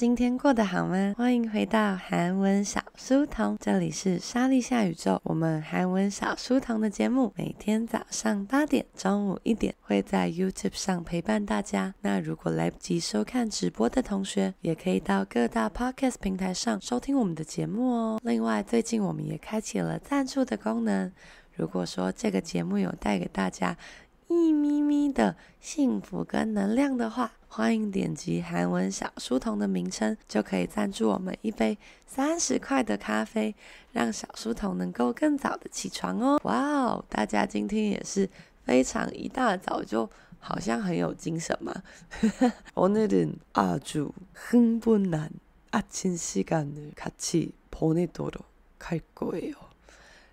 今天过得好吗？欢迎回到韩文小书童，这里是莎莉夏宇宙。我们韩文小书童的节目每天早上八点、中午一点会在 YouTube 上陪伴大家。那如果来不及收看直播的同学，也可以到各大 Podcast 平台上收听我们的节目哦。另外，最近我们也开启了赞助的功能。如果说这个节目有带给大家一咪咪的幸福跟能量的话，欢迎点击韩文小书童的名称，就可以赞助我们一杯三十块的咖啡，让小书童能够更早的起床哦。哇哦，大家今天也是非常一大早就好像很有精神嘛。오늘은아주흥분한아침시간을같이보내도록할거예요。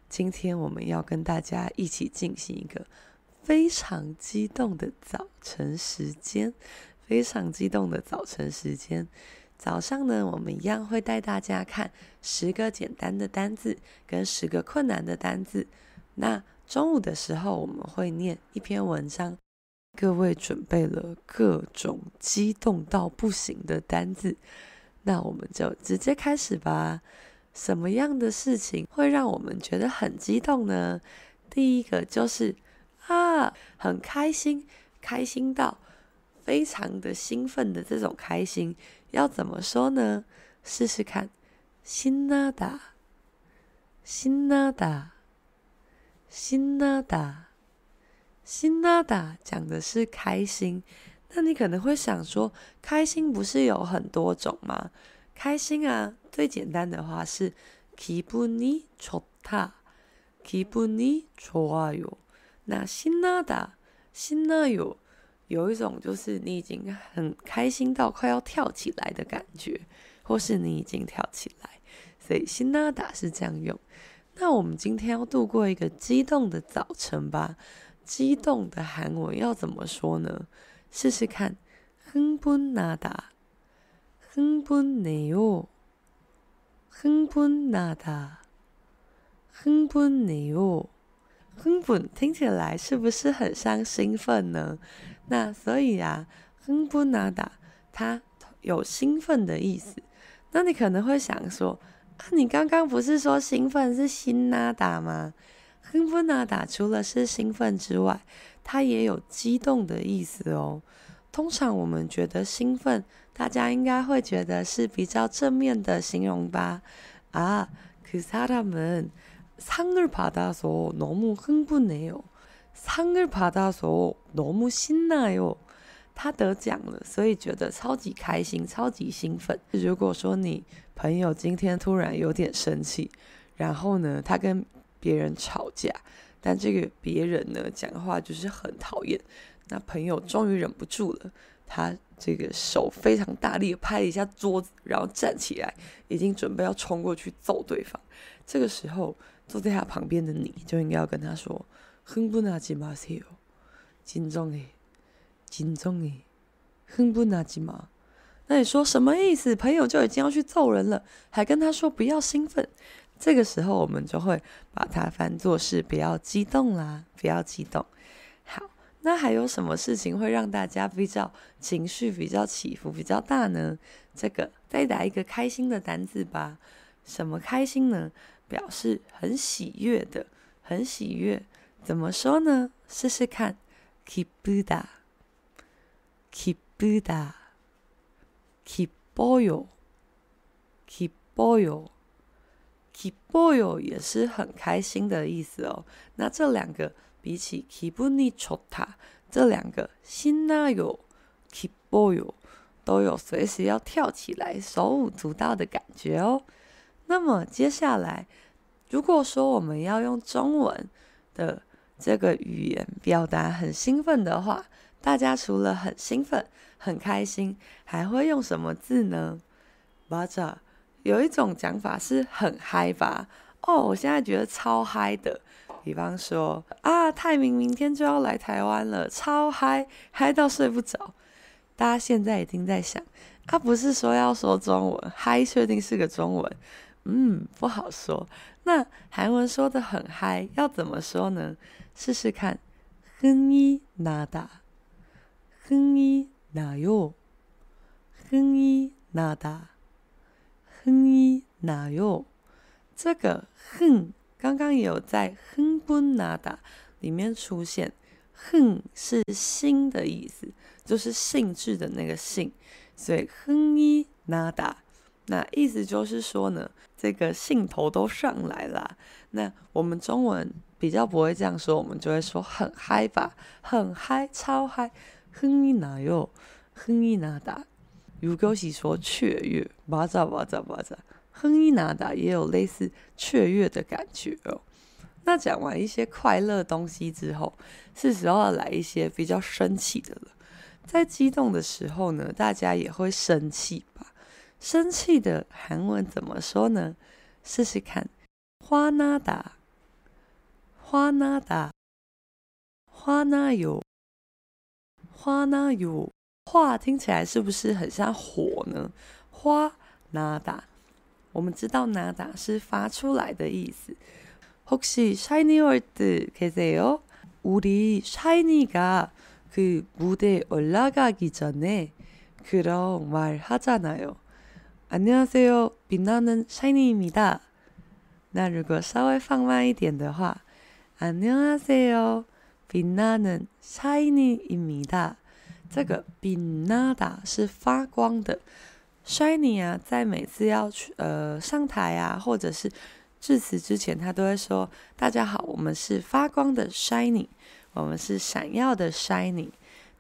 今天我们要跟大家一起进行一个 非常激动的早晨时间。非常激动的早晨时间，早上呢，我们一样会带大家看十个简单的单字跟十个困难的单字。那中午的时候，我们会念一篇文章。各位准备了各种激动到不行的单字，那我们就直接开始吧。什么样的事情会让我们觉得很激动呢？第一个就是啊，很开心，开心到。非常的兴奋的这种开心要怎么说呢？试试看，신나다，신나다，신나다，신나다讲的是开心。那你可能会想说，开心不是有很多种吗？开心啊，最简单的话是기분이좋다，기분이좋아요。 那신나다，신나요。有一种就是你已经很开心到快要跳起来的感觉，或是你已经跳起来，所以辛拉达是这样用。那我们今天要度过一个激动的早晨吧？激动的韩文要怎么说呢？试试看，흥분나다，흥분해요，흥분나다，흥분해요。 根本听起来是不是很像兴奋呢？那所以啊，哼本啊达它有兴奋的意思。那你可能会想说，啊，你刚刚不是说兴奋是心呐达吗？哼本呐达除了是兴奋之外，它也有激动的意思哦。通常我们觉得兴奋，大家应该会觉得是比较正面的形容吧？啊，可是他们。 상을받아서너무흥분해요。 상을받아서너무신나요。 他得奖了，所以觉得超级开心、超级兴奋。如果说你朋友今天突然有点生气，然后呢，他跟别人吵架，但这个别人呢讲话就是很讨厌，那朋友终于忍不住了，他这个手非常大力的拍了一下桌子，然后站起来，已经准备要冲过去揍对方。这个时候， 坐在他旁边的你就应该要跟他说。흥분하지마세요，진정해，진정해，흥분하지 마。 那你说什么意思？朋友就已经要去揍人了，还跟他说不要兴奋。这个时候我们就会把它翻作是不要激动啦，不要激动。好，那还有什么事情会让大家比较情绪比较起伏比较大呢？这个再打一个开心的单字吧。什么开心呢？ 表示很喜悦的，很喜悦，怎么说呢？试试看，kibuda，kibuda，kiboyo，kiboyo，kiboyo 也是很开心的意思哦。那这两个比起 kibunichota，这两个 sinayo，kiboyo 都有随时要跳起来、手舞足蹈的感觉哦。那么接下来，如果说我们要用中文的这个语言表达很兴奋的话，大家除了很兴奋、很开心，还会用什么字呢？맞 아， 有一种讲法是很嗨吧？哦，我现在觉得超嗨的。比方说啊，泰明明天就要来台湾了，超嗨，嗨到睡不着。大家现在已经在想，他、啊、不是说要说中文，嗨确定是个中文？嗯，不好说。那韩文说的很嗨，要怎么说呢？试试看，哼一나 다， 哼一나 요， 哼一나 다， 哼一나 요。 这个哼，刚刚有在哼분나다里面出现，哼是心的意思，就是兴致的那个兴，所以哼一나 다。 那意思就是说呢，这个兴头都上来了。那我们中文比较不会这样说，我们就会说很嗨吧，很嗨，超嗨，哼一哪哟，哼一哪达。如果是说雀跃，哇咋哇咋哇咋，哼一哪达也有类似雀跃的感觉哦。那讲完一些快乐东西之后，是时候要来一些比较生气的了。在激动的时候呢，大家也会生气吧？生气的韩文怎么说呢？试试看，화나다，화나다，화나요，화나요。话听起来是不是很像火呢？화나다，我们知道나다是发出来的意思。혹시 샤이니 월드 계세요？ 우리 샤이니가 그 무대 올라가기 전에 그런 말 하잖아요. 안녕하세요. 빛나는 샤이니입니다. 那如果稍微放慢一点的话，안녕하세요. 빛나는 샤이니입니다. 这个빛나다是发光的，Shiny 啊，在每次要去呃上台啊，或者是致辞之前，他都会说：“大家好，我们是发光的 Shiny。”我们是闪耀的 shiny，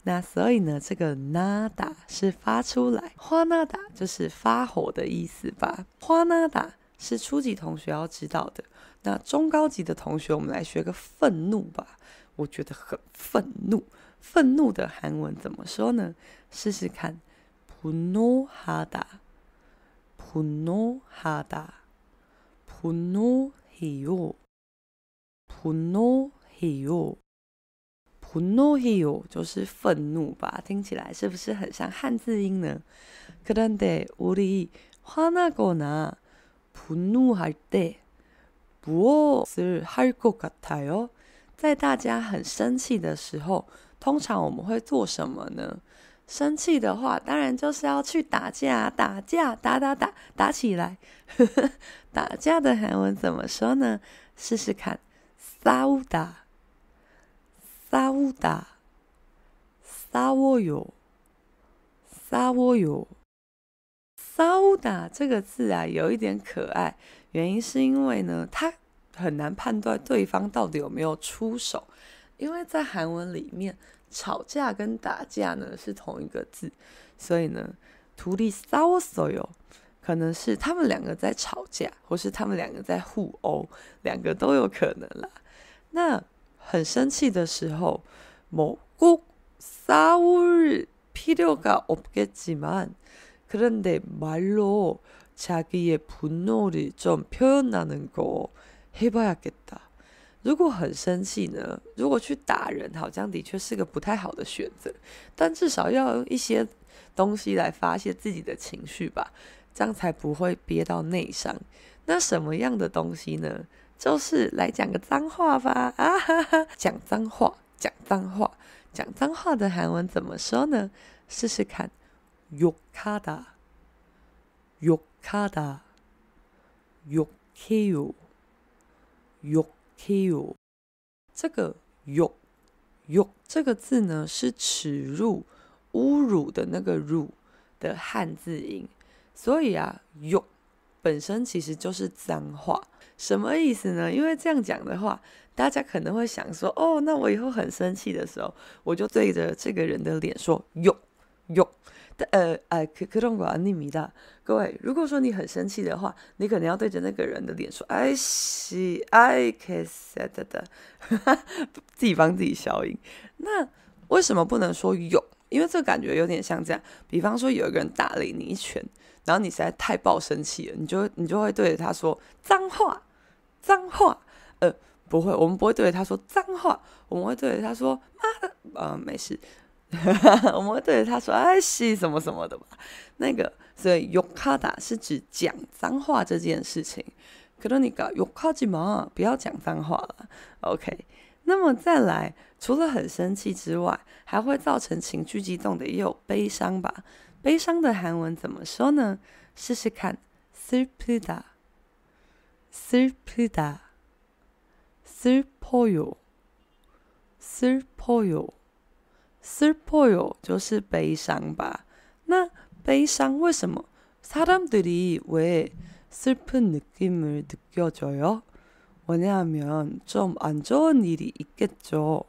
那所以呢，这个“那打”是发出来，“花那打”就是发火的意思吧？“花那打”是初级同学要知道的。那中高级的同学，我们来学个愤怒吧。我觉得很愤怒，愤怒的韩文怎么说呢？试试看，“분노하다”，“분노하다”，“분노해요”，“분노해요”。분노해요就是愤怒吧，听起来是不是很像汉字音呢？그런데우리화나거나분노할때무엇을할것같아요？在大家很生气的时候，通常我们会做什么呢？生气的话，当然就是要去打架，打架，打打打，打起来。打架的韩文怎么说呢？试试看，싸우다。 싸우다， 싸워요， 싸워요， 싸우다这个字啊，有一点可爱。原因是因为呢，它很难判断对方到底有没有出手。因为在韩文里面，吵架跟打架呢是同一个字，所以呢，둘이싸웠어요，可能是他们两个在吵架，或是他们两个在互殴，两个都有可能啦。那 很生气的时候，뭐꼭싸울필요가없겠지만그런데말로자기의분노를좀표현하는거해봐야겠다。 如果很生气呢，如果去打人，好像的确是个不太好的选择。但至少要用一些东西来发泄自己的情绪吧，这样才不会憋到内伤。那什么样的东西呢？ 就是来讲个脏话吧！啊哈哈，讲脏话，讲脏话，讲脏话的韩文怎么说呢？试试看，욕하다，욕하다，욕해요，욕해요。这个욕，욕这个字呢，是耻辱、侮辱的那个辱的汉字音，所以啊，욕 本身其实就是脏话，什么意思呢？因为这样讲的话，大家可能会想说，哦，那我以后很生气的时候，我就对着这个人的脸说“哟哟”，呃呃，可可动过你米的各位，如果说你很生气的话，你可能要对着那个人的脸说“哎西哎克塞哒哒”，自己帮自己消音。那为什么不能说“哟”？因为这感觉有点像这样，比方说有一个人打了你一拳，然后你实在太暴生气了，你就你就会对着他说脏话，脏话，呃，不会，我们不会对着他说脏话，我们会对着他说妈的，呃，没事，我们会对着他说哎西什么什么的吧。那个所以 yokada 是指讲脏话这件事情，可能你搞 yokajima 不要讲脏话了，OK。那么再来，除了很生气之外，还会造成情绪激动的也有悲伤吧。 悲伤的韩文怎么说呢？试试看，슬프다，슬프다，슬퍼 요， 슬퍼 요， 슬퍼요就是悲伤吧？那悲伤为什么？사람들이왜슬픈느낌을느껴져요？ 왜냐하면좀안좋은일이있겠죠。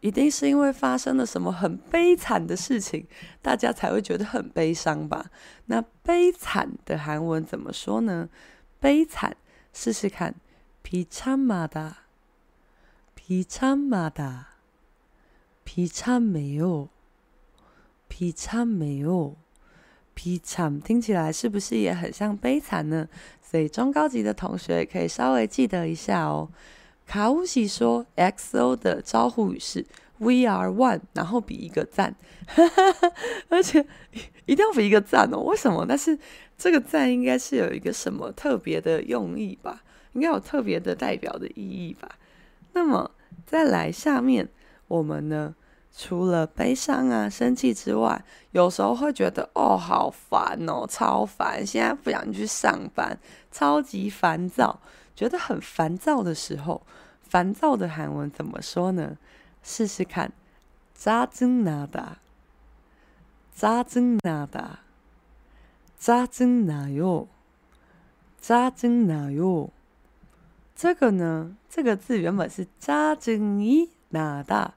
一定是因为发生了什么很悲惨的事情，大家才会觉得很悲伤吧？那悲惨的韩文怎么说呢？悲惨，试试看，비참하다，비참하다，비참해요，비참해요， 비참听起来是不是也很像悲惨呢？所以中高级的同学可以稍微记得一下哦。卡乌西说：“XO 的招呼语是 We are one，然后比一个赞，而且一定要比一个赞哦。为什么？但是这个赞应该是有一个什么特别的用意吧？应该有特别的代表的意义吧？那么再来下面，我们呢，除了悲伤啊、生气之外，有时候会觉得哦，好烦哦，超烦，现在不想去上班，超级烦躁。”觉得很烦躁的时候，烦躁的韩文怎么说呢？试试看，짜증나다，짜증나다，짜증나요，짜증나요。这个呢，这个字原本是짜증이나다。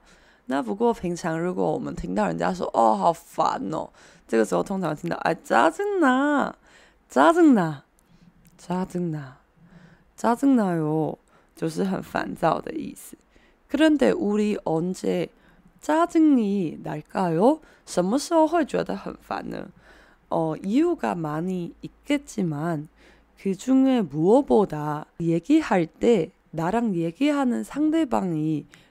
那不过平常如果我们听到人家说哦，好烦哦，这个时候通常听到哎，짜증 나， 짜증 나， 짜증 나。 짜증나요，就是很烦躁的意思。그런데우리언제짜증이날까요？什么时候会觉得很烦呢？어이유가많이있겠지만그중에무엇보다얘기할때나랑얘기하는상대방이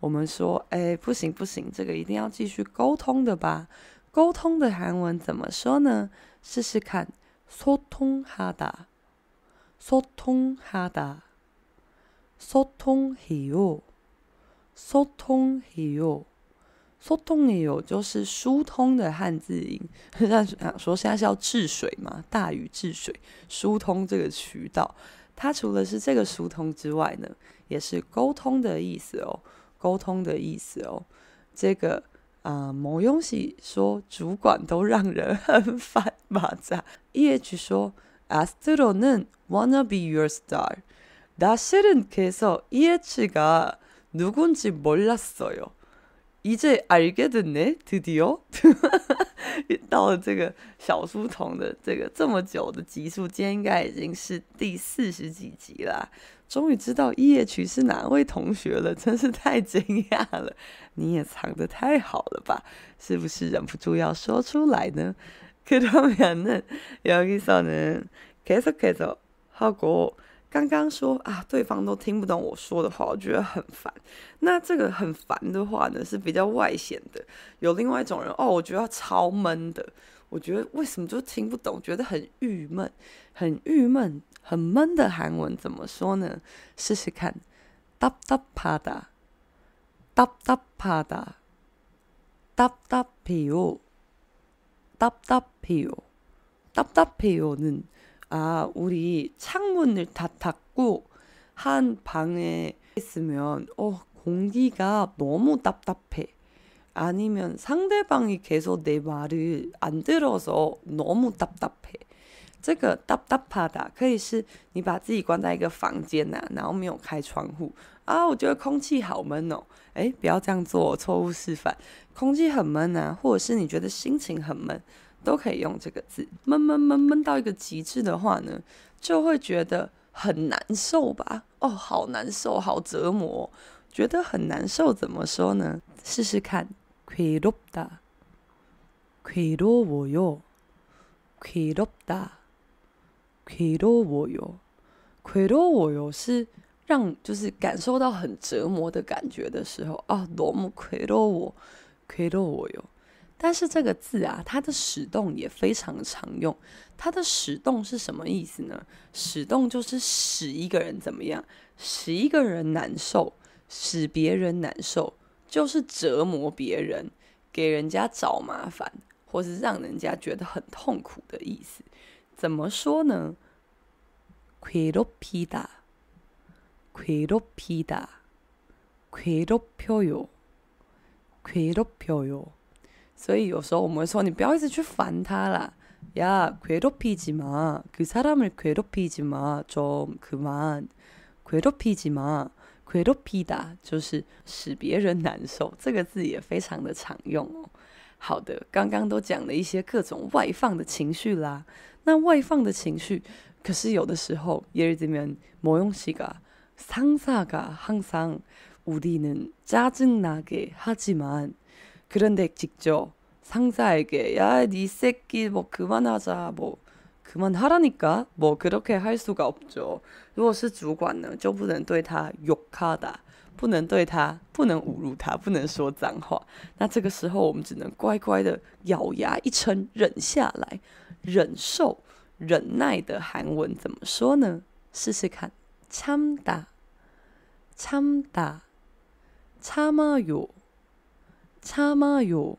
我们说，诶，不行不行，这个一定要继续沟通的吧？沟通的韩文怎么说呢？试试看，소통하다，소통하다。 소통해요소통해요소통해요就是疏通的汉字音。那说现在是要治水嘛？大禹治水，疏通这个渠道。它除了是这个疏通之外呢，也是沟通的意思哦。 沟通的意思哦。这个啊，某东西说主管都让人很烦嘛？在 EH 说，Astro는 wanna be your star。 나실은그래서이해치가누군지몰랐어요이제알게됐네드디어 到了这个小书童的这个这么久的集数，今天应该已经是第四十几集啦。 终于知道 EH 是哪位同学了，真是太惊讶了！你也藏得太好了吧？是不是忍不住要说出来呢？그러면은여기서는계속해서하고刚刚说啊，对方都听不懂我说的话，我觉得很烦。那这个很烦的话呢，是比较外显的。有另外一种人哦，我觉得超闷的。 我觉得为什么就听不懂，觉得很郁闷，很郁闷，很闷的韩文怎么说呢？试试看，답답하다，답답하다，답답해요，답답해요，답답해요는 아, 우리 창문을 다 닫고 한 방에 있으면 어, 공기가 너무 답답해. 아니면 상대방이 계속 내 말을 안 들어서 너무 답답해. 这个 답답하다 可以是你把自己关在一个房间呐、啊，然后没有开窗户啊，我觉得空气好闷哦，诶，不要这样做，错误示范。空气很闷呐、啊，或者是你觉得心情很闷。都可以用这个字，闷闷闷闷到一个极致的话呢，就会觉得很难受吧？哦，好难受，好折磨，觉得很难受，怎么说呢？试试看， 괴롭다，괴로워요，괴롭다， 괴로워요，괴로워요是让就是感受到很折磨的感觉的时候啊，너무괴로워，괴로워요。但是这个字啊，它的使动也非常常用。它的使动是什么意思呢？使动就是使一个人怎么样，使一个人难受，使别人难受， 就是折磨别人，给人家找麻烦，或是让人家觉得很痛苦的意思。怎么说呢？괴롭히다，괴롭히다，괴롭혀요，괴롭혀요。所以有时候我们会说，你不要一直去烦他啦。呀，괴롭히지 마， 그사람을괴롭히지 마， 좀그만， 괴롭히지 마， 괴롭히다就是使别人难受，这个字也非常的常用哦。好的，刚刚都讲了一些各种外放的情绪啦。那外放的情绪，可是有的时候，예를들면모용씨가상사가항상우리는짜증나게하지만 그런데 직접 상사에게 야, 니 새끼 뭐 그만하자 뭐 그만하라니까 뭐 그렇게 할 수가 없죠. 如果是主管呢，就不能对他욕하다，不能说脏话。那这个时候我们只能乖乖的咬牙一撑，忍受。忍耐的韩文怎么说呢？试试看， 참다, 참다, 참아요。 참아요，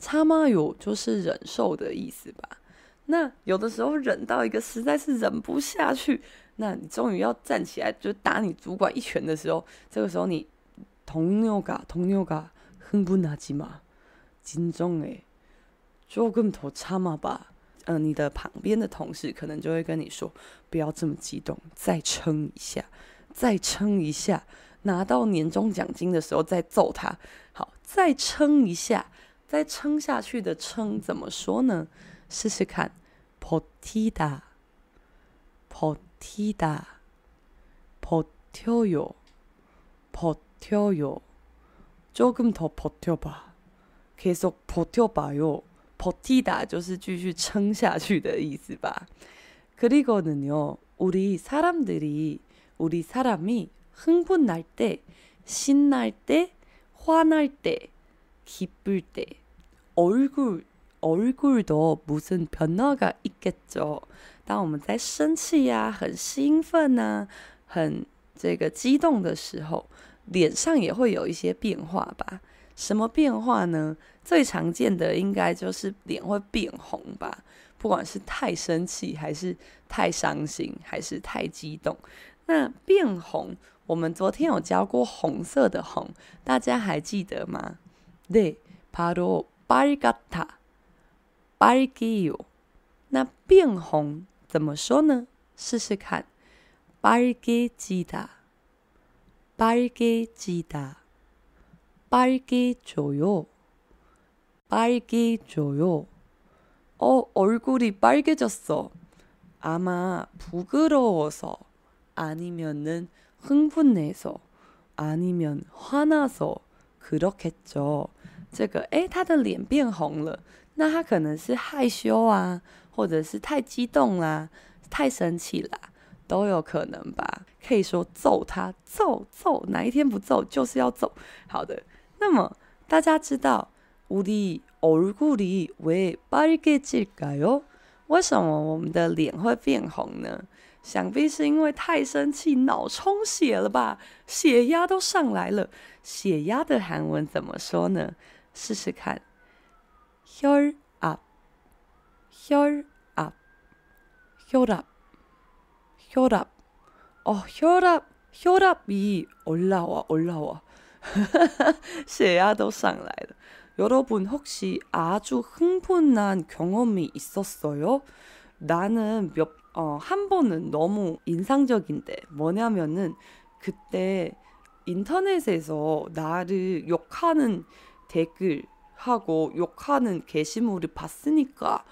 참아요就是忍受的意思吧？ 那有的时候忍到一个实在是忍不下去那你终于要站起来就打你主管一拳的时候这个时候你同扭嘎同扭嘎哼不拿及嘛紧张诶就更投擦嘛吧嗯你的旁边的同事可能就会跟你说不要这么激动再撑一下再撑一下拿到年终奖金的时候再揍他。好再撑一下再撑下去的撑怎么说呢？试试看，버티다，버티다，버텨 요， 버텨 요， 조금더버텨 봐， 계속버텨봐 요， 버티다就是继续撑下去的意思吧。그리고는요우리사람들이우리사람이 흥분할 때, 신날 때, 화날 때, 기쁠 때, 얼굴, 얼굴도 무슨 변화가 있겠죠. 当我们在生气呀、很兴奋呐、很激动的时候，脸上也会有一些变化吧？什么变化呢？最常见的应该就是脸会变红吧？不管是太生气还是太伤心还是太激动。那变红，我们昨天有教过红，大家还记得吗？对，바로빨갛다 빨개요。那变红怎么说呢？试试看，빨개지다빨개지다빨개져요빨개져요。 哦，얼굴이빨개졌어아마부끄러워서아니면은 흥분해서아니면화나서그렇겠죠。 这个，诶，他的脸变红了， 那他可能是害羞啊，或者是太激动啦，太生气啦，都有可能吧。可以说揍他，揍揍，哪一天不揍就是要揍。好的，那么大家知道우리얼굴이왜빨개질까요？ 为什么我们的脸会变红呢？想必是因为太生气，脑充血了吧？血压都上来了。血压的韩文怎么说呢？试试看， 혈 압， 혈 압， 혈 압， 혈 압。哦，혈 압， 혈압이올라와올라와， 血压都上来了。여러분혹시아주흥분한경험이있었어요나는몇 어, 한 번은 너무 인상적인데 뭐냐면은 그때 인터넷에서 나를 욕하는 댓글 하고 욕하는 게시물을 봤으니까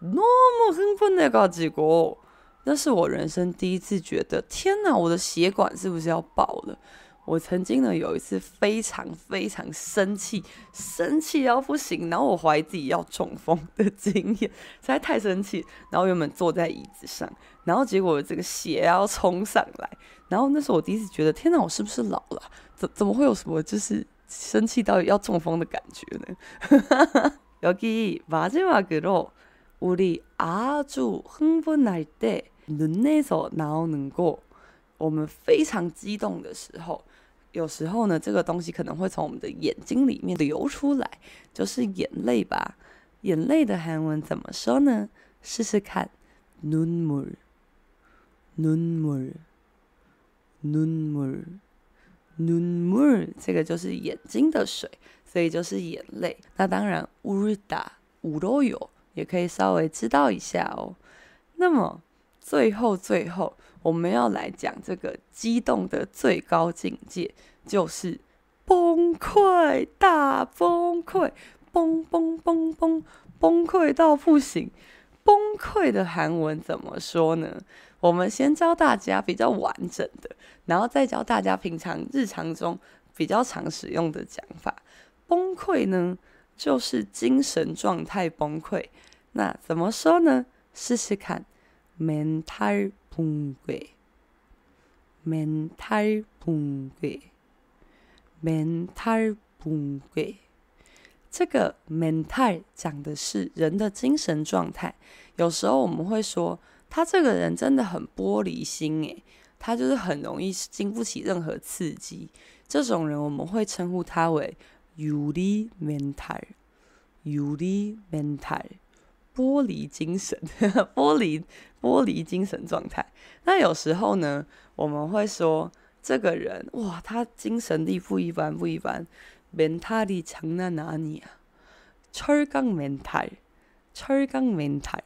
너무 흥분해가지고 那是我人生第一次觉得天哪，我的血管是不是要爆了？ 我曾经呢有一次非常非常生气，生气到不行，然后我怀疑自己要中风的经验，实在太生气。然后原本坐在椅子上，然后结果这个血要冲上来，然后那时候我第一次觉得，天哪，我是不是老了？怎怎么会有什么就是 生气到要中风的感觉呢？여기마지막으로우리아주흥분할때눈에서나오는거我们非常激动的时候，有时候呢，这个东西可能会从我们的眼睛里面流出来，就是眼泪吧。眼泪的韩文怎么说呢？试试看，눈물눈물 눈물 눈물这个就是眼睛的水，所以就是眼泪。那当然，울다울어요也可以稍微知道一下哦。那么最后最后。我们要来讲这个激动的最高境界，就是崩溃，大崩溃，崩崩崩崩，崩溃到不行。崩溃的韩文怎么说呢？ 我们先教大家比较完整的，然后再教大家平常日常中比较常使用的讲法。崩溃呢，就是精神状态崩溃。那怎么说呢？试试看，mental。崩溃，mental 崩溃，mental 崩溃。这个 mental 讲的是人的精神状态。有时候我们会说，他这个人真的很玻璃心，诶，他就是很容易经不起任何刺激。这种人我们会称呼他为유리 mental，유리 mental。玻璃精神，玻璃玻璃精神状态。那有时候呢，我们会说这个人哇，他精神力不一般，不一般。mental이 장난 아니야，철강 mental，철강 mental，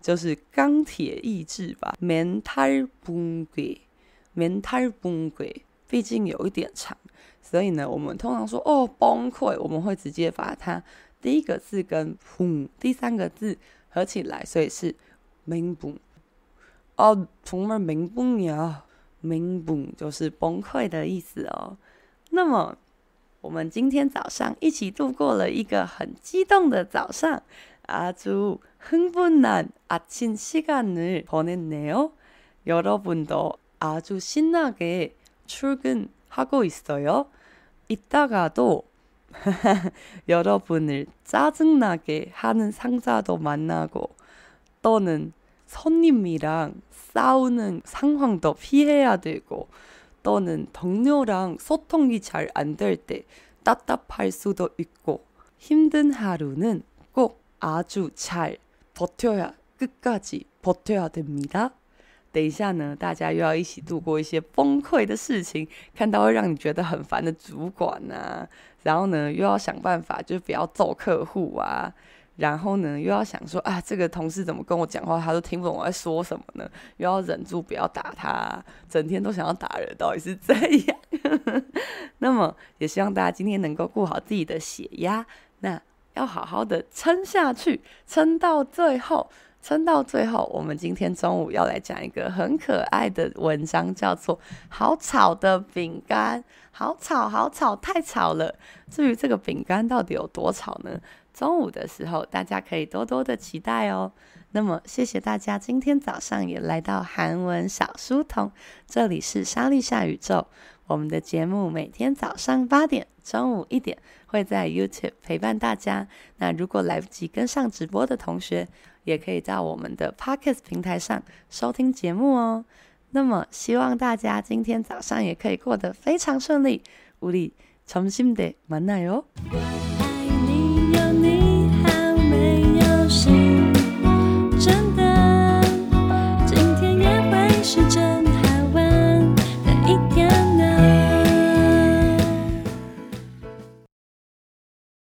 就是钢铁意志吧，mental b u n g e m e n t a l b u n g e 毕竟有一点长，所以呢，我们通常说哦崩溃，我们会直接把它第一个字跟嗯第三个字合起来，所以是 m i n b u 哦，从而 m i n b u 呀 m i n b u 就是崩溃的意思哦。那么我们今天早上一起度过了一个很激动的早上，阿朱。 흥분한 아침 시간을 보냈네요 여러분도 아주 신나게 출근하고 있어요 이따가도 여러분을 짜증나게 하는 상사도 만나고 또는 손님이랑 싸우는 상황도 피해야 되고 또는 동료랑 소통이 잘 안 될 때 답답할 수도 있고 힘든 하루는 꼭 아주 잘 버텨야 끝까지 버텨야 됩니다. 等一下呢，大家又要一起度过一些崩溃的事情，看到会让你觉得很烦的主管啊，然后呢，又要想办法就不要揍客户啊，然后呢，又要想说啊，这个同事怎么跟我讲话，他都听不懂我在说什么呢？又要忍住不要打他，整天都想要打人，到底是这样？那么也希望大家今天能够顾好自己的血压，那 要好好的撑下去，撑到最后。撑到最后，我们今天中午要来讲一个很可爱的文章，叫做《好吵的饼干》。好吵，好吵，太吵了。至于这个饼干到底有多吵呢？中午的时候，大家可以多多的期待哦。那么，谢谢大家今天早上也来到韩文小书童，这里是莎莉夏宇宙。我们的节目每天早上八点、中午一点会在 YouTube 陪伴大家。那如果来不及跟上直播的同学，也可以在我们的 Podcast 平台上收听节目哦。那么，希望大家今天早上也可以过得非常顺利。우리점심때만나요